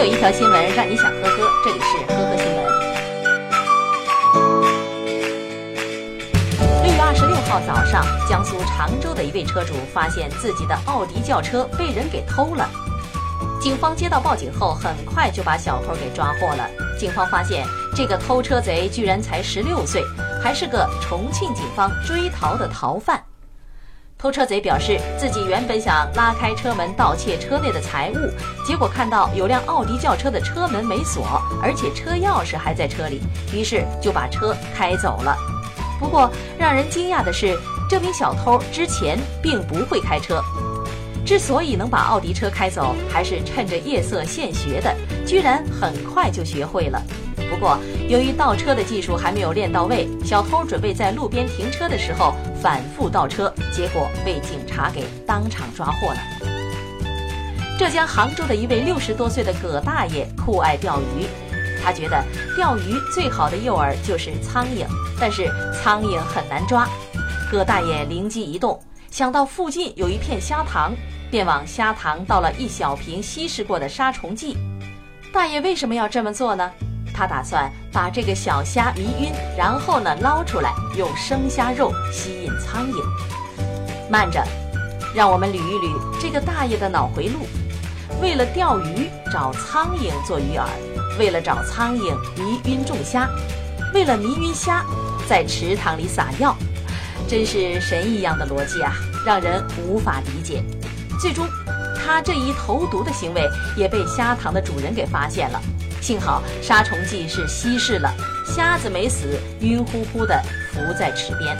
有一条新闻让你想呵呵，这里是呵呵新闻。六月二十六号早上，江苏常州的一位车主发现自己的奥迪轿车被人给偷了。警方接到报警后，很快就把小偷给抓获了。警方发现，这个偷车贼居然才十六岁，还是个重庆警方追逃的逃犯。偷车贼表示，自己原本想拉开车门盗窃车内的财物，结果看到有辆奥迪轿车的车门没锁，而且车钥匙还在车里，于是就把车开走了。不过，让人惊讶的是，这名小偷之前并不会开车。之所以能把奥迪车开走，还是趁着夜色现学的，居然很快就学会了。不过，由于倒车的技术还没有练到位，小偷准备在路边停车的时候反复倒车，结果被警察给当场抓获了。浙江杭州的一位六十多岁的葛大爷酷爱钓鱼，他觉得钓鱼最好的诱饵就是苍蝇，但是苍蝇很难抓。葛大爷灵机一动，想到附近有一片虾塘。便往虾塘倒了一小瓶稀释过的杀虫剂。大爷为什么要这么做呢？他打算把这个小虾迷晕，然后呢捞出来，用生虾肉吸引苍蝇。慢着，让我们捋一捋这个大爷的脑回路：为了钓鱼找苍蝇做鱼饵，为了找苍蝇迷晕众虾，为了迷晕虾在池塘里撒药，真是神一样的逻辑啊，让人无法理解。最终，他这一投毒的行为也被虾塘的主人给发现了。幸好杀虫剂是稀释了，虾子没死，晕乎乎的浮在池边。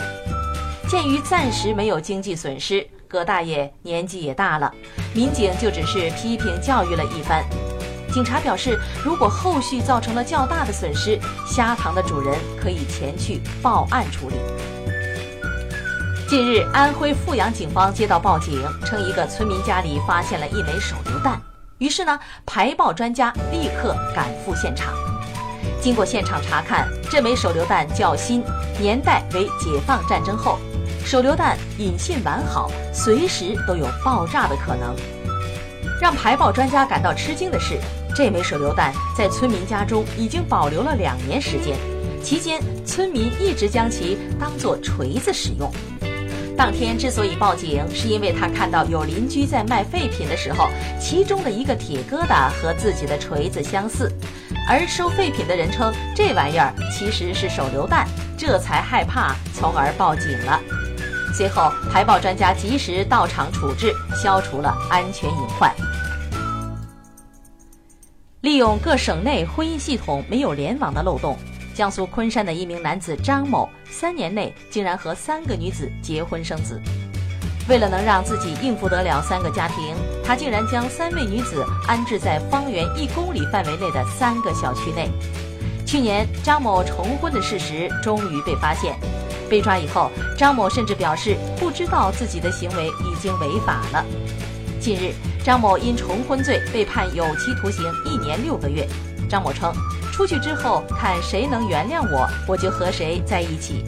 鉴于暂时没有经济损失，葛大爷年纪也大了，民警就只是批评教育了一番。警察表示，如果后续造成了较大的损失，虾塘的主人可以前去报案处理。近日，安徽阜阳警方接到报警，称一个村民家里发现了一枚手榴弹。于是呢，排爆专家立刻赶赴现场。经过现场查看，这枚手榴弹较新，年代为解放战争后，手榴弹引信完好，随时都有爆炸的可能。让排爆专家感到吃惊的是，这枚手榴弹在村民家中已经保留了两年时间，期间村民一直将其当作锤子使用。当天之所以报警，是因为他看到有邻居在卖废品的时候，其中的一个铁疙瘩和自己的锤子相似，而收废品的人称这玩意儿其实是手榴弹，这才害怕，从而报警了。随后，排爆专家及时到场处置，消除了安全隐患。利用各省内婚姻系统没有联网的漏洞。江苏昆山的一名男子张某，三年内竟然和三个女子结婚生子。为了能让自己应付得了三个家庭，他竟然将三位女子安置在方圆一公里范围内的三个小区内。去年，张某重婚的事实终于被发现。被抓以后，张某甚至表示不知道自己的行为已经违法了。近日，张某因重婚罪被判有期徒刑一年六个月。张某称。出去之后，看谁能原谅我，我就和谁在一起。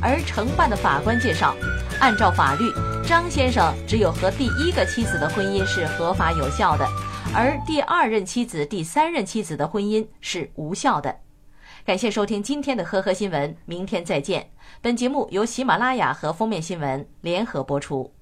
而承办的法官介绍，按照法律，张先生只有和第一个妻子的婚姻是合法有效的，而第二任妻子、第三任妻子的婚姻是无效的。感谢收听今天的呵呵新闻，明天再见。本节目由喜马拉雅和封面新闻联合播出。